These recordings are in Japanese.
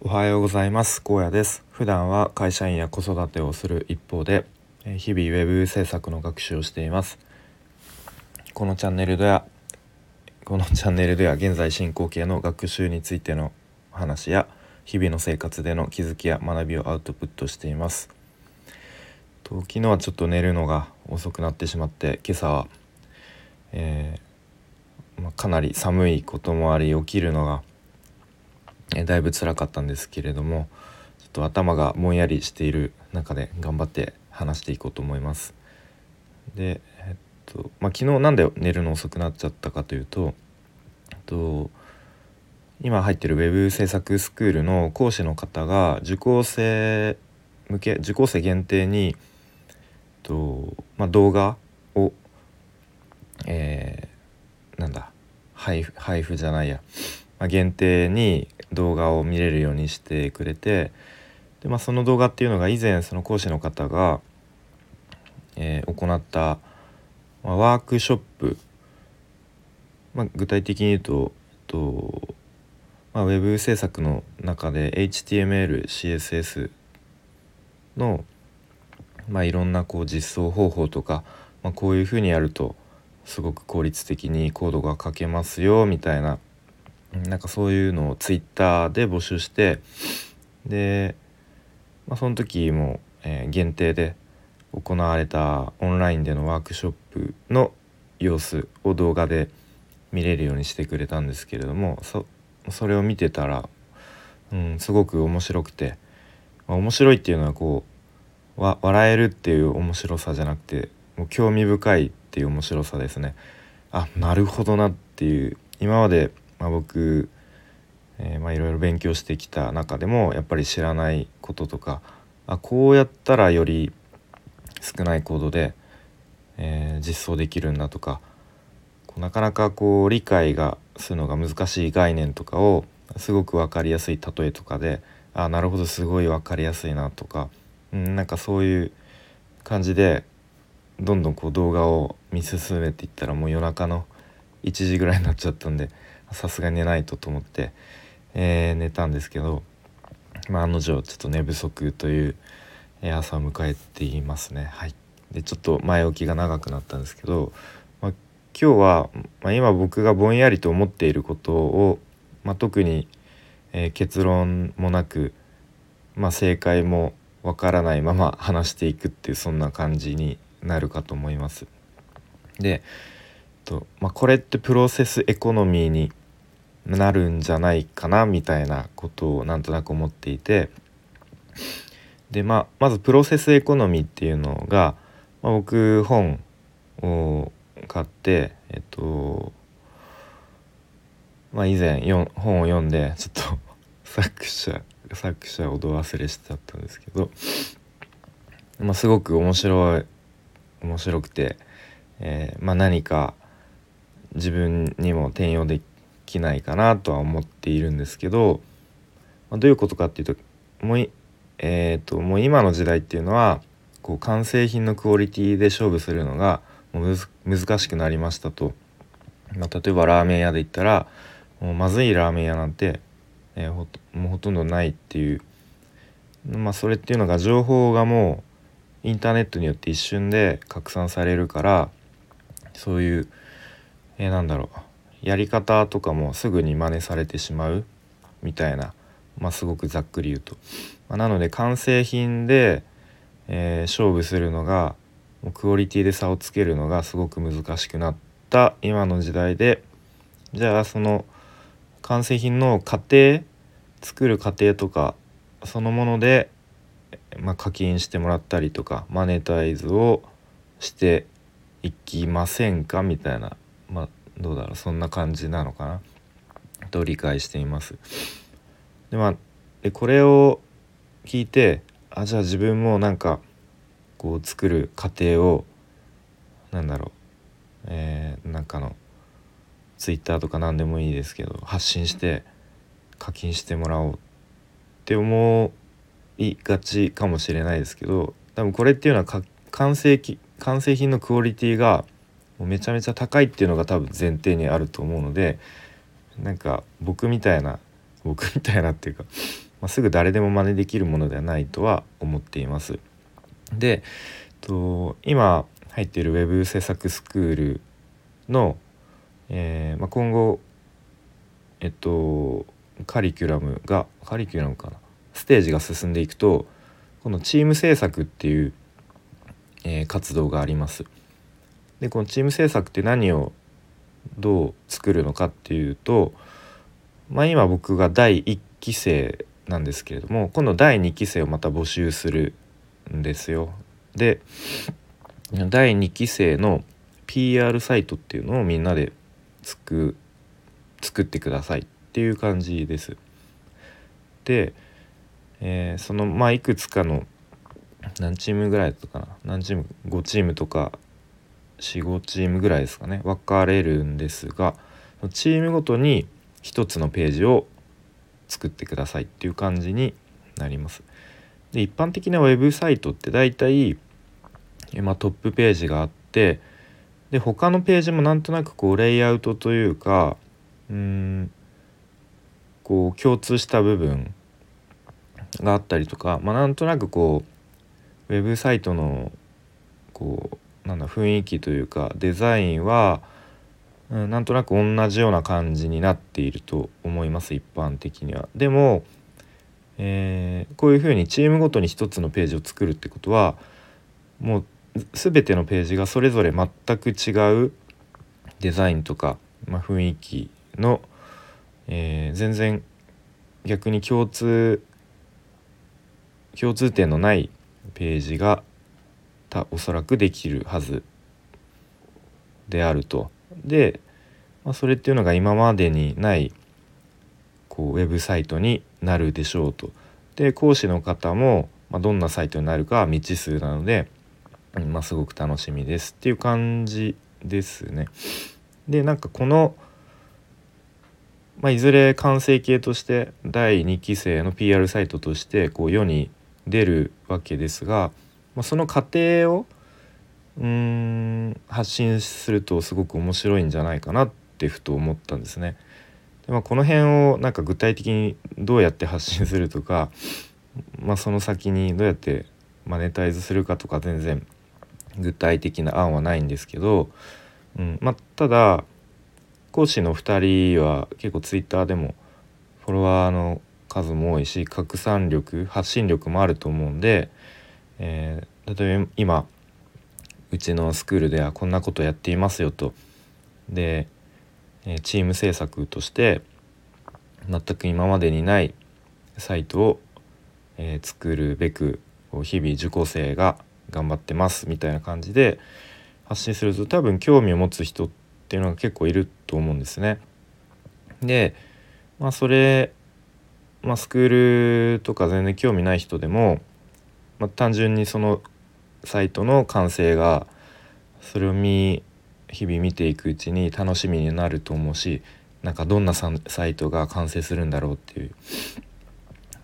おはようございます。高野です。普段は会社員や子育てをする一方で日々ウェブ制作の学習をしています。このチャンネルではこのチャンネルでは現在進行形の学習についての話や日々の生活での気づきや学びをアウトプットしています。と昨日はちょっと寝るのが遅くなってしまって今朝は、えー、まあ、かなり寒いこともあり起きるのがえだいぶ辛かったんですけれどもちょっと頭がぼんやりしている中で頑張って話していこうと思います。で、えっとまあ、昨日なんで寝るの遅くなっちゃったかというと、と、今入ってる web 制作スクールの講師の方が受講生向け受講生限定に、とまあ、動画を、えー、なんだ配布配布じゃないや、まあ、限定に動画を見れるようにしてくれてで、まあ、その動画っていうのが以前その講師の方が、えー、行った、まあ、ワークショップ、まあ、具体的に言うとと、まあ、ウェブ制作の中で HTMLCSS の、まあ、いろんなこう実装方法とか、まあ、こういうふうにやるとすごく効率的にコードが書けますよみたいななんかそういうのをツイッターで募集してで、まあ、その時も、えー、限定で行われたオンラインでのワークショップの様子を動画で見れるようにしてくれたんですけれどもそそれを見てたら、うん、すごく面白くて、まあ、面白いっていうのはこうわ笑えるっていう面白さじゃなくてもう興味深いっていう面白さですね。あなるほどなっていう今までまあ、僕、え、まあいろいろ勉強してきた中でもやっぱり知らないこととかあこうやったらより少ないコードで、えー、実装できるんだとかなかなかこう理解がするのが難しい概念とかをすごく分かりやすい例えとかであなるほどすごい分かりやすいなとか、うん、なんかそういう感じでどんどんこう動画を見進めていったらもう夜中の1時ぐらいになっちゃったんでさすが寝ないとと思って、えー、寝たんですけど、まあ、案の定ちょっと寝不足という朝を迎えていますね。はい、でちょっと前置きが長くなったんですけど、まあ、今日は、まあ、今僕がぼんやりと思っていることを、まあ、特に、えー、結論もなく、まあ、正解もわからないまま話していくっていうそんな感じになるかと思います。で、とまあ、これってプロセスエコノミーになるんじゃないかなみたいなことをなんとなく思っていて。で、まあ、まずプロセスエコノミーっていうのが、まあ、僕本を買ってえっとまあ以前よ本を読んでちょっと 作者作者をど忘れしちゃったんですけど、まあ、すごく面白い面白くて、えーまあ、何か自分にも転用できないかなとは思っているんですけど、まあ、どういうことかっていうともう,、えーと、もう今の時代っていうのはこう完成品のクオリティで勝負するのがもう難しくなりましたと、まあ、例えばラーメン屋で言ったらもうまずいラーメン屋なんて、えー、ほもうほとんどないっていう、まあ、それっていうのが情報がもうインターネットによって一瞬で拡散されるからそういう、えー、なんだろう。やり方とかもすぐに真似されてしまうみたいな、まあ、すごくざっくり言うと。まあ、なので完成品で、えー、勝負するのがクオリティで差をつけるのがすごく難しくなった今の時代で。じゃあその完成品の過程作る過程とかそのもので、まあ、課金してもらったりとかマネタイズをしていきませんか？みたいな、まあ、どうだろうそんな感じなのかな？と理解しています。でまあこれを聞いてあじゃあ自分もなんかこう作る過程をなんだろうえー、なんかのツイッターとか何でもいいですけど発信して課金してもらおうって思いがちかもしれないですけど多分これっていうのは完成完成品のクオリティがめちゃめちゃ高いっていうのが多分前提にあると思うのでなんか僕みたいな僕みたいなっていうかまあ、すぐ誰でも真似できるものではないとは思っています。でと今入っている web 制作スクールの、えーまあ、今後えっとカリキュラムがカリキュラムかなステージが進んでいくとこのチーム制作っていう、えー、活動があります。でこのチーム制作って何をどう作るのかっていうと、まあ、今僕が第1期生なんですけれども今度第2期生をまた募集するんですよ。で第2期生の PR サイトっていうのをみんなで作作ってくださいっていう感じです。で、えー、そのまあいくつかの何チームぐらいだったかな何チーム5チームとか45チームぐらいですかね分かれるんですがチームごとに1つのページを作ってくださいっていう感じになります。で一般的なウェブサイトって大体、まあ、トップページがあってで他のページもなんとなくこうレイアウトというかうんこう共通した部分があったりとか、まあ、なんとなくこうウェブサイトのこうなんだ雰囲気というかデザインは、うん、なんとなく同じような感じになっていると思います一般的には。でも、えー、こういうふうにチームごとに一つのページを作るってことはもう全てのページがそれぞれ全く違うデザインとか、まあ、雰囲気の、えー、全然逆に共通共通点のないページがたおそらくできるはずであると。で、まあ、それっていうのが今までにないこうウェブサイトになるでしょうと。で講師の方も、まあ、どんなサイトになるかは未知数なので、まあ、すごく楽しみですっていう感じですね。でなんかこのまあ、いずれ完成形として第2期生の PR サイトとしてこう世に出るわけですが、まあ、その過程をうん発信するとすごく面白いんじゃないかなってふと思ったんですね。でまあ、この辺をなんか具体的にどうやって発信するとか、まあ、その先にどうやってマネタイズするかとか全然具体的な案はないんですけど、うんまあ、ただ講師の2人は結構ツイッターでもフォロワーの数も多いし拡散力発信力もあると思うんで、えー、例えば今うちのスクールではこんなことやっていますよとで、えチーム制作として全く今までにないサイトを、え、作るべく日々受講生が頑張ってますみたいな感じで発信すると多分興味を持つ人っていうのが結構いると思うんですね。でまあそれまあ、スクールとか全然興味ない人でも、まあ、単純にそのサイトの完成がそれを見日々見ていくうちに楽しみになると思うしなんかどんなサイトが完成するんだろうっていう。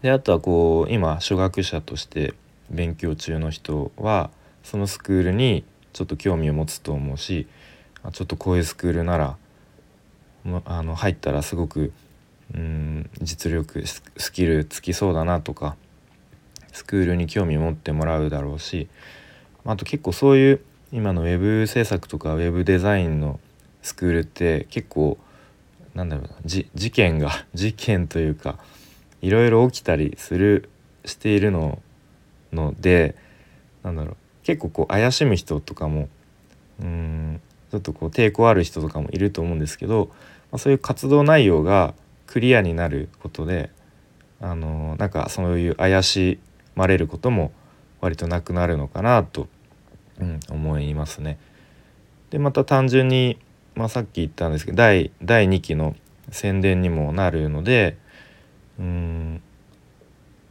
であとはこう今初学者として勉強中の人はそのスクールにちょっと興味を持つと思うしちょっとこういうスクールならあの入ったらすごくうん実力スキルつきそうだなとかスクールに興味持ってもらうだろうしあと結構そういう今のウェブ制作とかウェブデザインのスクールって結構なんだろうな事件が 事件というかいろいろ起きたりするしているののでなんだろう結構こう怪しむ人とかもうんちょっとこう抵抗ある人とかもいると思うんですけど、まあ、そういう活動内容がクリアになることであのなんかそういう怪しまれることも割となくなるのかなと、うん、思いますね。でまた単純に、まあ、さっき言ったんですけど第第2期の宣伝にもなるのでうん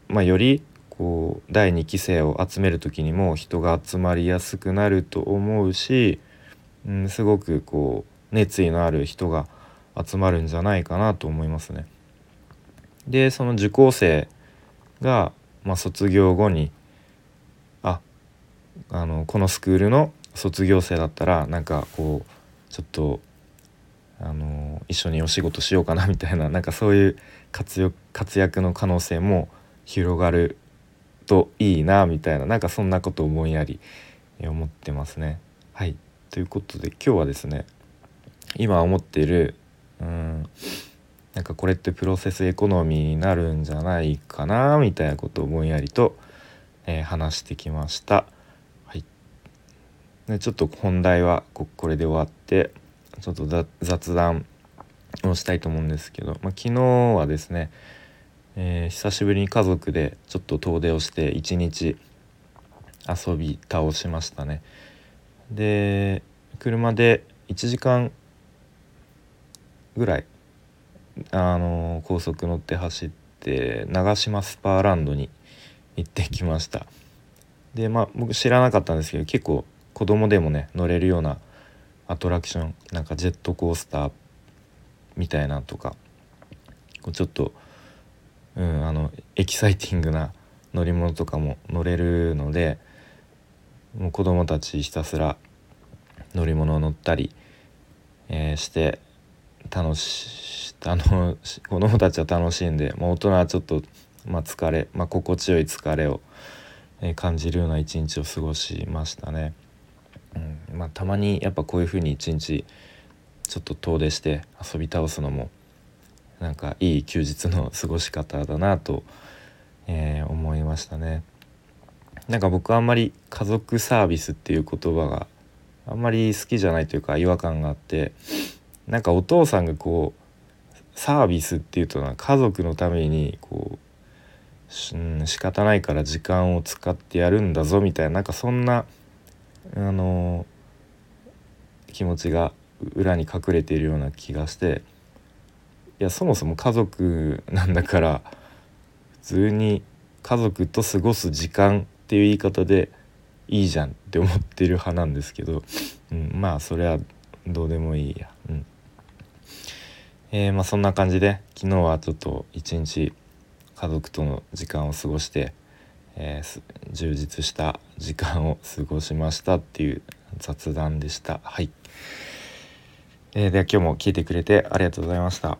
まあよりこう第2期生を集める時にも人が集まりやすくなると思うし、うん、すごくこう熱意のある人が集まるんじゃないかなと思いますね。でその受講生が、まあ、卒業後にああのこのスクールの卒業生だったらなんかこうちょっとあの一緒にお仕事しようかなみたいななんかそういう活躍の可能性も広がるといいなみたいななんかそんなことをぼんやり思ってますね。はいということで今日はですね今思っているうんなんかこれってプロセスエコノミーになるんじゃないかなみたいなことをぼんやりと、えー、話してきました。はい、でちょっと本題はここれで終わってちょっと雑談をしたいと思うんですけど、まあ、昨日はですね、えー、久しぶりに家族でちょっと遠出をして一日遊び倒しましたね。で車で1時間ぐらいあの高速乗って走って長島スパーランドに行ってきました。でまあ僕知らなかったんですけど結構子供でもね乗れるようなアトラクションなんかジェットコースターみたいなとかこうちょっと、うん、あのエキサイティングな乗り物とかも乗れるのでもう子供たちひたすら乗り物を乗ったり、えー、して楽しあの子供たちは楽しんで、まあ、大人はちょっと、まあ、疲れ、まあ、心地よい疲れを、え、感じるような一日を過ごしましたね。うんまあ、たまにやっぱこういう風に一日ちょっと遠出して遊び倒すのもなんかいい休日の 過ごし方だなと、えー、思いましたね。なんか僕あんまり家族サービスっていう言葉があんまり好きじゃないというか違和感があってなんかお父さんがこうサービスっていうとな家族のためにこう、うん、仕方ないから時間を使ってやるんだぞみたいななんかそんなあの気持ちが裏に隠れているような気がしていやそもそも家族なんだから普通に家族と過ごす時間っていう言い方でいいじゃんって思ってる派なんですけど、うん、まあそれはどうでもいいや。うんえー、まあ、そんな感じで昨日はちょっと一日家族との時間を過ごして、えー、充実した時間を過ごしましたっていう雑談でした。はい、えー、では今日も聞いてくれてありがとうございました。